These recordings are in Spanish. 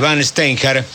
Van Steinhardt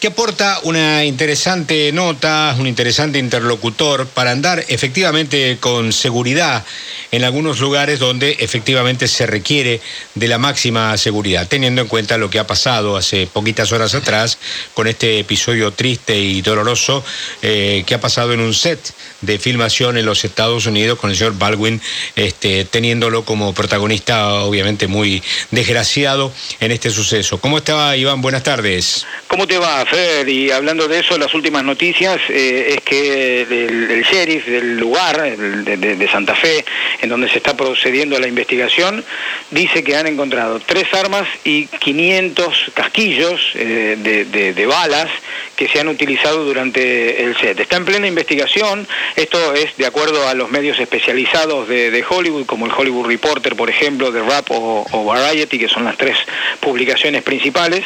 que aporta una interesante nota, un interesante interlocutor para andar efectivamente con seguridad en algunos lugares donde efectivamente se requiere de la máxima seguridad, teniendo en cuenta lo que ha pasado hace poquitas horas atrás con este episodio triste y doloroso eh, que ha pasado en un set de filmación en los Estados Unidos con el señor Baldwin este, teniéndolo como protagonista obviamente muy desgraciado en este suceso. ¿Cómo estaba Iván? Buenas tardes. ¿Cómo te va, Fer? Y hablando de eso, las últimas noticias eh, es que el, sheriff del lugar, de, Santa Fe, en donde se está procediendo la investigación, dice que han encontrado tres armas y 500 casquillos eh, de, balas que se han utilizado durante el set. Está en plena investigación, esto es de acuerdo a los medios especializados de, Hollywood, como el Hollywood Reporter, por ejemplo, de Rap o Variety, que son las tres publicaciones principales,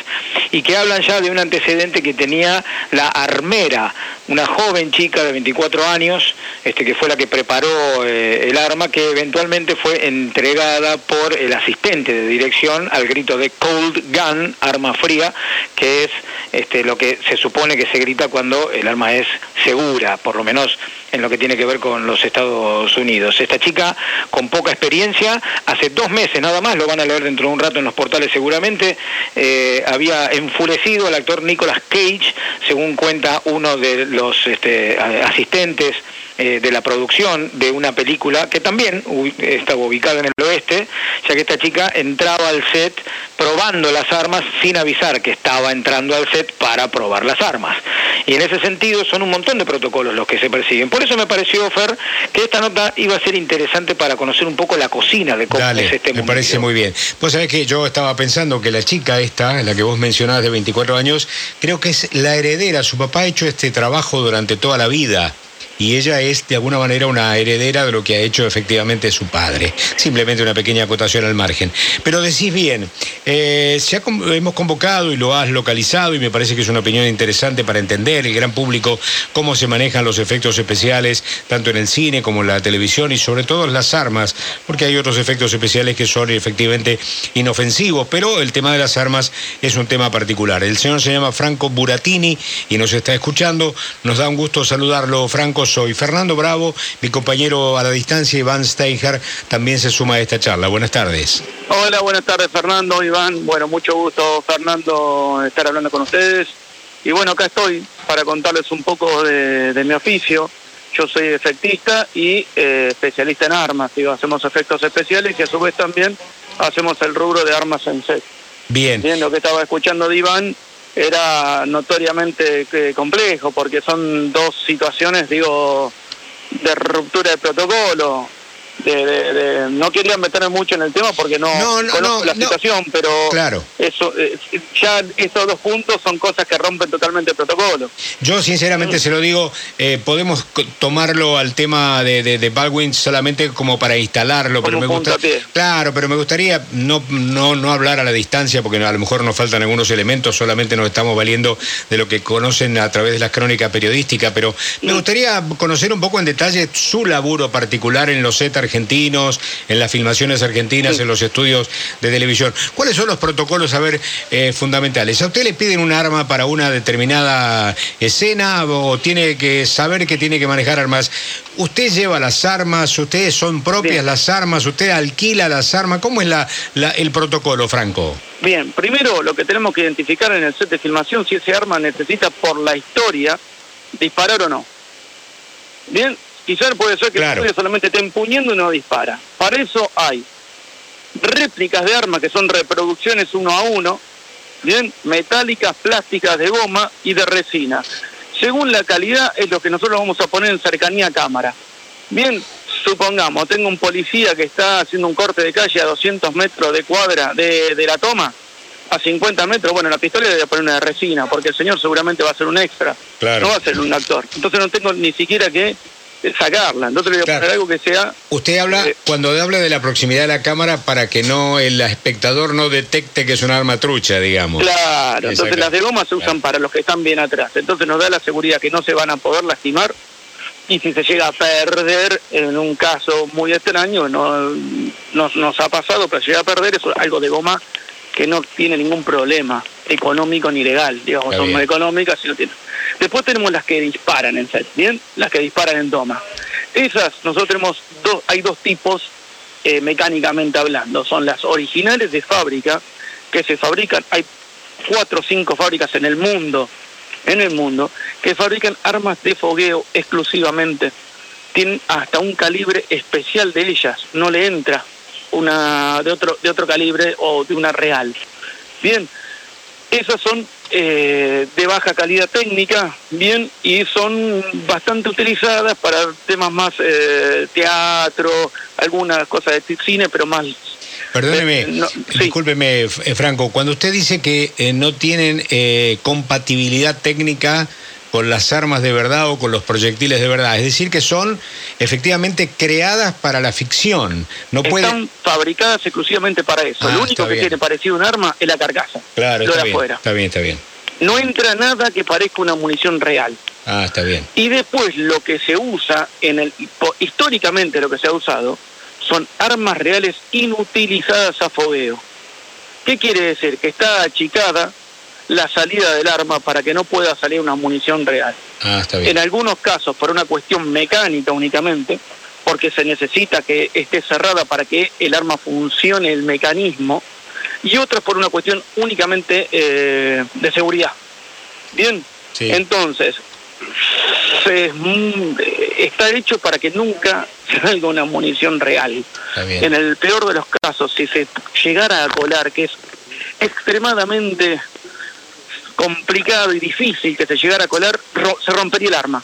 y que hablan ya de un antecedente que tenía la armera, una joven chica de 24 años, este, que fue la que preparó eh, el arma, que eventualmente fue entregada por el asistente de dirección al grito de Cold Gun, arma fría, que es este, lo que se supone que se grita cuando el arma es segura, por lo menos en lo que tiene que ver con los Estados Unidos. Esta chica con poca experiencia, hace dos meses nada más, lo van a leer dentro de un rato en los portales seguramente, eh, había enfurecido al actor Nicolas Cage, según cuenta uno de los este, asistentes eh, de la producción de una película que también estaba ubicada en el oeste, ya que esta chica entraba al set probando las armas sin avisar que estaba entrando al set para probar las armas. Y en ese sentido son un montón de protocolos los que se persiguen. Por eso me pareció, Fer, que esta nota iba a ser interesante para conocer un poco la cocina de cómo es este Me parece muy bien. Pues sabés que yo estaba pensando que la chica esta, la que vos mencionabas de 24 años, creo que es la heredera. Su papá ha hecho este trabajo durante toda la vida y ella es de alguna manera una heredera de lo que ha hecho efectivamente su padre. Simplemente una pequeña acotación al margen. Pero decís bien, eh, hemos convocado y lo has localizado y me parece que es una opinión interesante para entender el gran público cómo se manejan los efectos especiales, tanto en el cine como en la televisión y sobre todo las armas, porque hay otros efectos especiales que son efectivamente inofensivos, pero el tema de las armas es un tema particular. El señor se llama Franco Buratini y nos está escuchando. Nos da un gusto saludarlo, Franco soy Fernando Bravo, mi compañero a la distancia Iván Steiger también se suma a esta charla. Buenas tardes. Hola, buenas tardes Fernando, Iván. Bueno, mucho gusto Fernando estar hablando con ustedes. Y bueno, acá estoy para contarles un poco de, mi oficio. Yo soy efectista y eh, especialista en armas. Digo, hacemos efectos especiales y a su vez también hacemos el rubro de armas en set. Bien. Bien, lo que estaba escuchando de Iván era notoriamente eh, complejo porque son dos situaciones, digo, de ruptura de protocolo de, no quería meterme mucho en el tema porque no, conozco la situación, pero claro. eso eh, ya estos dos puntos son cosas que rompen totalmente el protocolo. Yo sinceramente se lo digo, eh, podemos tomarlo al tema de, de, Baldwin solamente como para instalarlo, pero me gusta, claro, pero me gustaría no, no, no hablar a la distancia porque a lo mejor nos faltan algunos elementos, solamente nos estamos valiendo de lo que conocen a través de las crónicas periodísticas, pero me mm. gustaría conocer un poco en detalle su laburo particular en los Z argentinos, en las filmaciones argentinas, en los estudios de televisión. ¿Cuáles son los protocolos, a ver, eh, fundamentales? ¿A usted le piden un arma para una determinada escena o tiene que saber que tiene que manejar armas? ¿Usted lleva las armas? ¿Ustedes son propias las armas? ¿Usted alquila las armas? ¿Cómo es la, el protocolo, Franco? Bien, primero lo que tenemos que identificar en el set de filmación si ese arma necesita por la historia disparar o no. Bien, Quizás puede ser que el solamente esté empuñando y no dispara. Para eso hay réplicas de armas que son reproducciones uno a uno, bien, metálicas, plásticas, de goma y de resina. Según la calidad es lo que nosotros vamos a poner en cercanía a cámara. Bien, supongamos, tengo un policía que está haciendo un corte de calle a 200 metros de cuadra de, la toma, a 50 metros, bueno, la pistola le voy a poner una de resina, porque el señor seguramente va a ser un extra, no va a ser un actor. Entonces no tengo ni siquiera que sacarla. Entonces le voy a poner algo que sea. Usted habla, eh, cuando habla de la proximidad de la cámara, para que no el espectador no detecte que es un arma trucha, digamos. Claro, entonces las de goma se usan para los que están bien atrás. Entonces nos da la seguridad que no se van a poder lastimar. Y si se llega a perder, en un caso muy extraño, no nos, nos ha pasado, pero si llega a perder, es algo de goma que no tiene ningún problema económico ni legal, digamos, son más económicas y no tienen. Después tenemos las que disparan en set, ¿bien? Las que disparan en toma. Esas, nosotros tenemos dos, hay dos tipos eh, mecánicamente hablando. Son las originales de fábrica, que se fabrican, hay cuatro o cinco fábricas en el mundo, en el mundo, que fabrican armas de fogueo exclusivamente. Tienen hasta un calibre especial de ellas, no le entra una de otro, de otro calibre o de una real. Bien, esas son eh, de baja calidad técnica, bien, y son bastante utilizadas para temas más eh, teatro, algunas cosas de cine, pero más... Perdóneme, eh, discúlpeme, Franco, cuando usted dice que no tienen compatibilidad técnica con las armas de verdad o con los proyectiles de verdad. Es decir, que son efectivamente creadas para la ficción. No Están fabricadas exclusivamente para eso. lo ah, único que tiene parecido a un arma es la carcasa. Claro, está bien, está bien, está bien. No entra nada que parezca una munición real. Ah, está bien. Y después lo que se usa, en el históricamente lo que se ha usado, son armas reales inutilizadas a fogueo. ¿Qué quiere decir? Que está achicada la salida del arma para que no pueda salir una munición real. Ah, está bien. En algunos casos, por una cuestión mecánica únicamente, porque se necesita que esté cerrada para que el arma funcione el mecanismo, y otras por una cuestión únicamente eh, de seguridad. Bien, entonces, se, está hecho para que nunca salga una munición real. En el peor de los casos, si se llegara a colar, que es extremadamente complicado y difícil que se llegara a colar, se rompería el arma.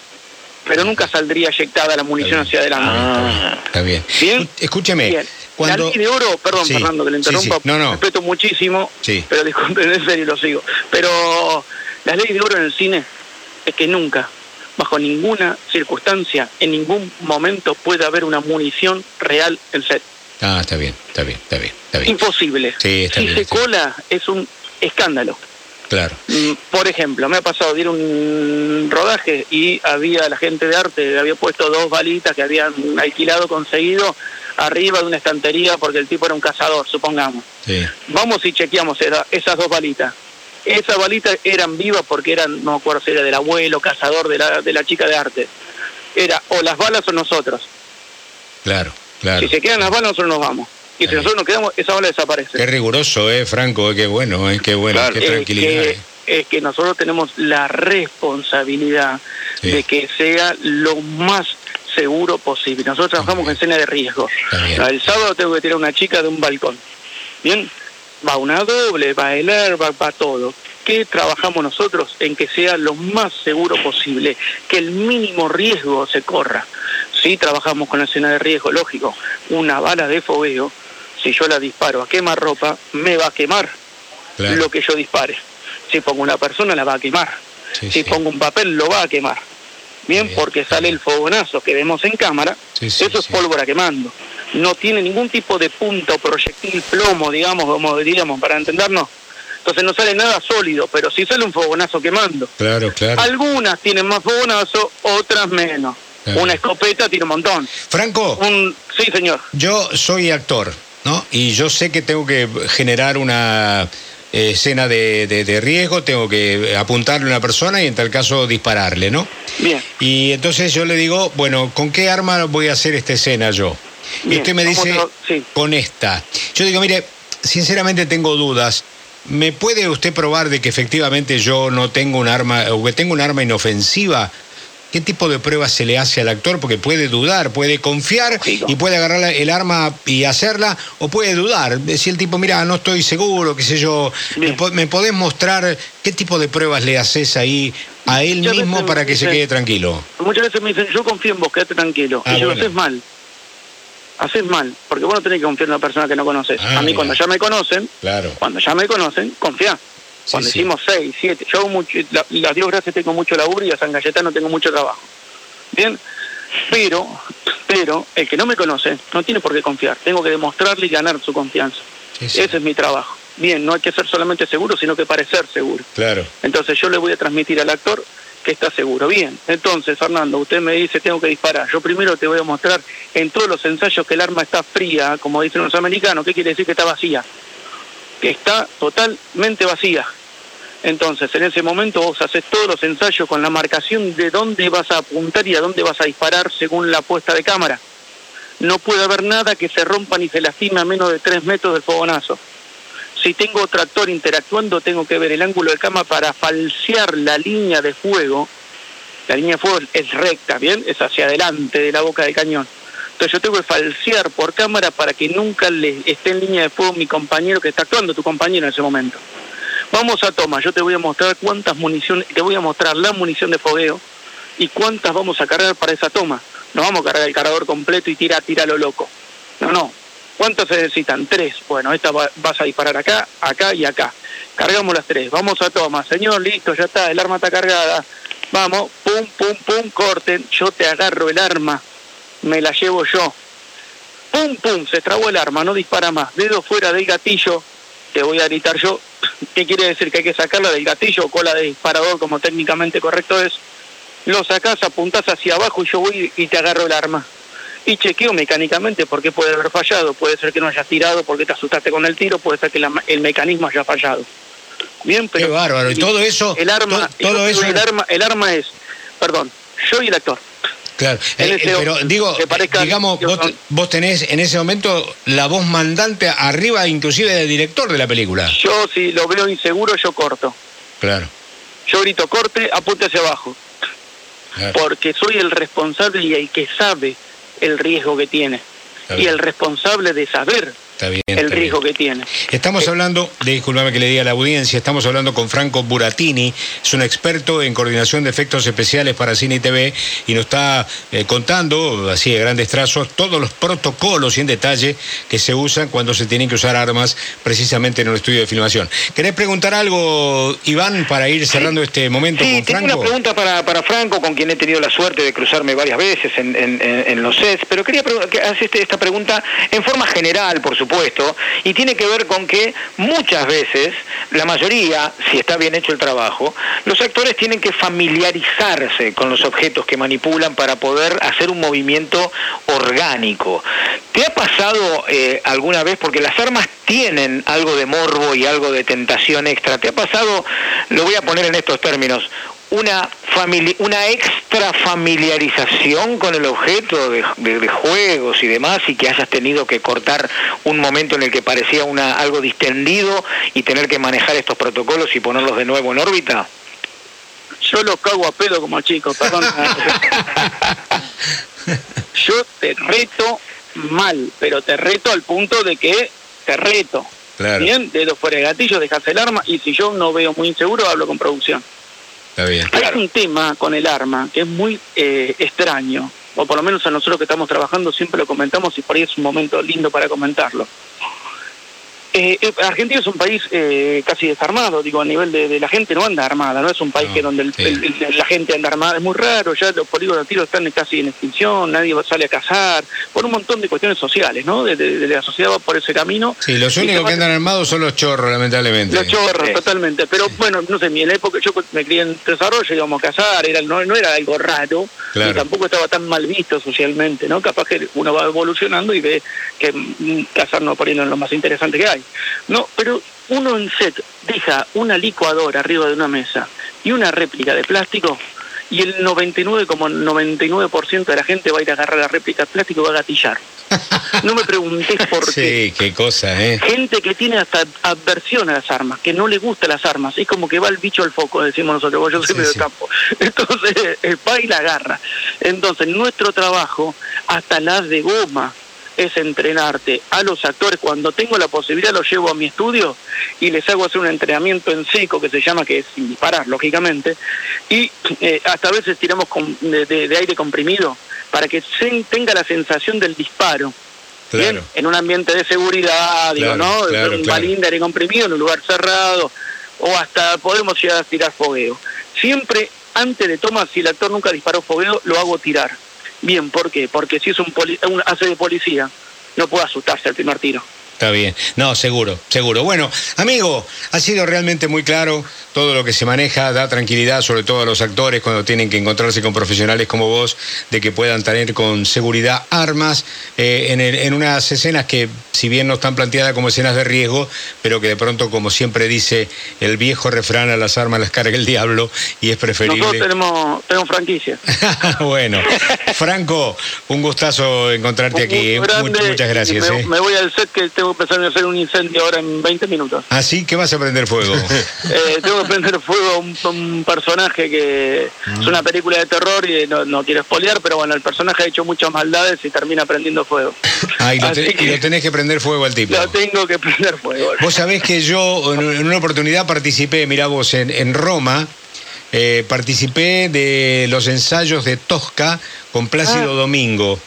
Pero nunca saldría eyectada la munición hacia adelante. Ah, está bien. ¿Bien? Escúcheme. La ley de oro, perdón, Fernando, que le interrumpa, no, no. respeto muchísimo, pero disculpen, en serio lo sigo. Pero la ley de oro en el cine es que nunca, bajo ninguna circunstancia, en ningún momento puede haber una munición real en set. Ah, está bien, está bien, está bien. Está bien. Imposible. si se cola es un escándalo. Claro. Mm, por ejemplo, me ha pasado de ir un rodaje y había la gente de arte, había puesto dos balitas que habían alquilado, conseguido, arriba de una estantería porque el tipo era un cazador, supongamos. Vamos y chequeamos esas dos balitas. Esas balitas eran vivas porque eran, no me acuerdo si era del abuelo, cazador de la, de la chica de arte. Era o las balas o nosotros. Claro, claro. Si se quedan las balas, nosotros nos vamos. Y si nosotros nos quedamos, esa bala desaparece. Qué riguroso, ¿eh, Franco? Qué bueno, ¿eh? qué bueno, qué tranquilidad. Es que, nosotros tenemos la responsabilidad de que sea lo más seguro posible. Nosotros trabajamos en escena de riesgo. El sábado tengo que tirar una chica de un balcón. Bien, va una doble, va el airbag, va todo. ¿Qué trabajamos nosotros? En que sea lo más seguro posible, que el mínimo riesgo se corra. Sí, trabajamos con la escena de riesgo, lógico. Una bala de fogueo si yo la disparo a quemar ropa, me va a quemar lo que yo dispare. Si pongo una persona, la va a quemar. si pongo un papel, lo va a quemar. Bien, porque sale el fogonazo que vemos en cámara, eso es pólvora quemando. No tiene ningún tipo de punta o proyectil plomo, digamos, como diríamos, para entendernos. Entonces no sale nada sólido, pero sí sale un fogonazo quemando. Claro, claro. Algunas tienen más fogonazo, otras menos. Una escopeta tiene un montón. Franco. Sí, señor. Yo soy actor. ¿No? Y yo sé que tengo que generar una eh, escena de, riesgo, tengo que apuntarle a una persona y en tal caso dispararle, ¿no? Bien. Y entonces yo le digo, bueno, ¿con qué arma voy a hacer esta escena yo? y usted me dice, con esta. Yo digo, mire, sinceramente tengo dudas. ¿Me puede usted probar de que efectivamente yo no tengo un arma, o que tengo un arma inofensiva? ¿Qué tipo de pruebas se le hace al actor? Porque puede dudar, puede confiar y puede agarrar el arma y hacerla, o puede dudar. Si el tipo, mira, no estoy seguro, qué sé yo, ¿me, podés mostrar qué tipo de pruebas le haces ahí a él mismo para que se quede tranquilo? Muchas veces me dicen, yo confío en vos, quédate tranquilo. Ah, y yo, haces mal. Haces mal, porque vos no tenés que confiar en una persona que no conoces. Ah, a mí, cuando ya me conocen, claro. cuando ya me conocen, confía. Cuando hicimos seis, siete, yo mucho, la, las Dios gracias tengo mucho laburo y a San Galletano tengo mucho trabajo. Bien, pero, pero el que no me conoce no tiene por qué confiar. Tengo que demostrarle y ganar su confianza. Ese es mi trabajo. Bien, no hay que ser solamente seguro, sino que parecer seguro. Claro. Entonces yo le voy a transmitir al actor que está seguro. Bien, entonces Fernando, usted me dice tengo que disparar. Yo primero te voy a mostrar en todos los ensayos que el arma está fría, como dicen los americanos. ¿Qué quiere decir que está vacía? Que está totalmente vacía. Entonces, en ese momento vos haces todos los ensayos con la marcación de dónde vas a apuntar y a dónde vas a disparar según la puesta de cámara. No puede haber nada que se rompa ni se lastime a menos de tres metros del fogonazo. Si tengo otro interactuando, tengo que ver el ángulo de cámara para falsear la línea de fuego. La línea de fuego es recta, ¿bien? Es hacia adelante de la boca del cañón. Entonces yo tengo que falsear por cámara para que nunca le esté en línea de fuego mi compañero que está actuando, tu compañero en ese momento. Vamos a toma, yo te voy a mostrar cuántas municiones, te voy a mostrar la munición de fogueo y cuántas vamos a cargar para esa toma. No vamos a cargar el cargador completo y tira, tira lo loco. No, no. ¿Cuántas se necesitan? Tres. Bueno, esta vas a disparar acá, acá y acá. Cargamos las tres. Vamos a toma. Señor, listo, ya está, el arma está cargada. Vamos, pum, pum, pum, corten. Yo te agarro el arma me la llevo yo. Pum, pum, se trabó el arma, no dispara más. Dedo fuera del gatillo, te voy a gritar yo. ¿Qué quiere decir? Que hay que sacarla del gatillo o cola de disparador, como técnicamente correcto es. Lo sacás, apuntás hacia abajo y yo voy y te agarro el arma. Y chequeo mecánicamente porque puede haber fallado. Puede ser que no hayas tirado porque te asustaste con el tiro, puede ser que el mecanismo haya fallado. Bien, pero. Qué bárbaro. Y todo eso. El arma, todo, eso... el arma, el arma es, perdón, yo y el actor. Claro, eh, eh, pero digo, digamos, vos, tenés en ese momento la voz mandante arriba inclusive del director de la película. Yo si lo veo inseguro, yo corto. Claro. Yo grito corte, apunte hacia abajo. Porque soy el responsable y el que sabe el riesgo que tiene. Y el responsable de saber el riesgo que tiene. Estamos eh, hablando, disculpame que le diga a la audiencia, estamos hablando con Franco Buratini, es un experto en coordinación de efectos especiales para cine y TV y nos está eh, contando, así de grandes trazos, todos los protocolos y en detalle que se usan cuando se tienen que usar armas precisamente en un estudio de filmación. ¿Querés preguntar algo, Iván, para ir cerrando este momento con Franco? una pregunta para, para, Franco, con quien he tenido la suerte de cruzarme varias veces en, en, los sets, pero quería hacer esta pregunta en forma general, por supuesto y tiene que ver con que muchas veces, la mayoría, si está bien hecho el trabajo, los actores tienen que familiarizarse con los objetos que manipulan para poder hacer un movimiento orgánico. ¿Te ha pasado eh, alguna vez, porque las armas tienen algo de morbo y algo de tentación extra, ¿te ha pasado, lo voy a poner en estos términos, una, una extra familiarización con el objeto de, juegos y demás y que hayas tenido que cortar un momento en el que parecía una, algo distendido y tener que manejar estos protocolos y ponerlos de nuevo en órbita? Yo lo cago a pedo como chico, perdón. Yo te reto mal, pero te reto al punto de que te reto. Bien, dedo fuera de gatillo, dejas el arma y si yo no veo muy inseguro, hablo con producción. Hay un tema con el arma que es muy eh, extraño, o por lo menos a nosotros que estamos trabajando siempre lo comentamos y por ahí es un momento lindo para comentarlo. Eh, eh, Argentina es un país eh, casi desarmado, digo, a nivel de, la gente no anda armada, no es un país que donde la gente anda armada, es muy raro, ya los polígonos de tiro están casi en extinción, nadie sale a cazar, por un montón de cuestiones sociales, ¿no? De, la sociedad va por ese camino. Sí, los únicos que andan armados son los chorros, lamentablemente. Los chorros, totalmente, pero bueno, no sé, en mi época yo me crié en desarrollo, íbamos a cazar, era, no, no era algo raro, y tampoco estaba tan mal visto socialmente, ¿no? Capaz que uno va evolucionando y ve que mm, cazar no por ahí no es lo más interesante que hay. No, pero uno en set deja una licuadora arriba de una mesa y una réplica de plástico y el 99,99% de la gente va a ir a agarrar la réplica de plástico y va a gatillar. No me preguntes por qué. Sí, qué cosa, ¿eh? Gente que tiene hasta aversión a las armas, que no le gustan las armas. Es como que va el bicho al foco, decimos nosotros, yo soy medio campo. Entonces, eh, va y la agarra. Entonces, nuestro trabajo, hasta las de goma, es entrenarte a los actores. Cuando tengo la posibilidad los llevo a mi estudio y les hago hacer un entrenamiento en seco que se llama, que es sin disparar, lógicamente, y eh, hasta a veces tiramos de, aire comprimido para que tenga la sensación del disparo. Bien, en un ambiente de seguridad, digo, ¿no? un balín de aire comprimido en un lugar cerrado, o hasta podemos llegar a tirar fogueo. Siempre antes de toma, si el actor nunca disparó fogueo, lo hago tirar Bien, ¿por qué? Porque si es un, hace de policía, no puede asustarse al primer tiro. Está bien. No, seguro, seguro. Bueno, amigo, ha sido realmente muy claro todo lo que se maneja, da tranquilidad sobre todo a los actores cuando tienen que encontrarse con profesionales como vos, de que puedan tener con seguridad armas eh, en, en, unas escenas que, si bien no están planteadas como escenas de riesgo, pero que de pronto, como siempre dice el viejo refrán, a las armas las carga el diablo y es preferible. Nosotros tenemos, tenemos franquicia. bueno, Franco, un gustazo encontrarte aquí. ¿eh? muchas gracias. Me, me, voy al set que tengo que empezar a hacer un incendio ahora en 20 minutos. ¿Así que vas a prender fuego? eh, tengo que prender fuego a un, un, personaje que es una película de terror y no, no quiero espolear, pero bueno, el personaje ha hecho muchas maldades y termina prendiendo fuego. Ah, y lo, que, y lo tenés que prender fuego al tipo. Lo tengo que prender fuego. Vos sabés que yo en una oportunidad participé, mirá vos, en, en Roma, eh, participé de los ensayos de Tosca con Plácido ah. Domingo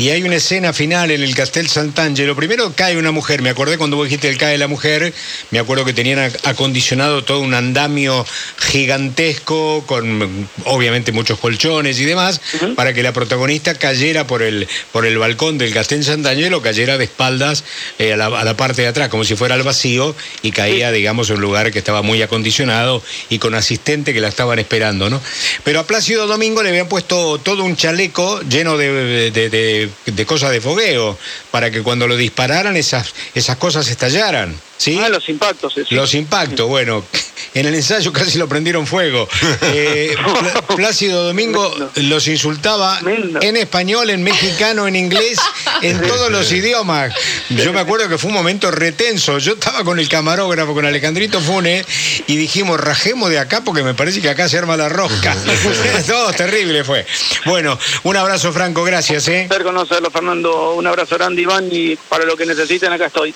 y hay una escena final en el Castel Sant'Angelo. Primero cae una mujer, me acordé cuando vos dijiste el cae la mujer, me acuerdo que tenían acondicionado todo un andamio gigantesco con obviamente muchos colchones y demás uh -huh. para que la protagonista cayera por el, por el balcón del Castel Sant'Angelo, cayera de espaldas eh, a, la, a, la, parte de atrás, como si fuera al vacío y caía, digamos, en un lugar que estaba muy acondicionado y con asistente que la estaban esperando, ¿no? Pero a Plácido Domingo le habían puesto todo un chaleco lleno de, de, de de, cosas de fogueo, para que cuando lo dispararan esas, esas cosas estallaran. ¿Sí? Ah, los impactos. Sí. Los impactos, bueno, en el ensayo casi lo prendieron fuego. Eh, Plácido Domingo los insultaba en español, en mexicano, en inglés, en todos los idiomas. Yo me acuerdo que fue un momento retenso. Yo estaba con el camarógrafo, con Alejandrito Fune, y dijimos, rajemos de acá porque me parece que acá se arma la rosca. Todo terrible fue. Bueno, un abrazo, Franco, gracias. ¿eh? conocerlo, Fernando. Un abrazo grande, Iván, y para lo que necesiten, acá estoy.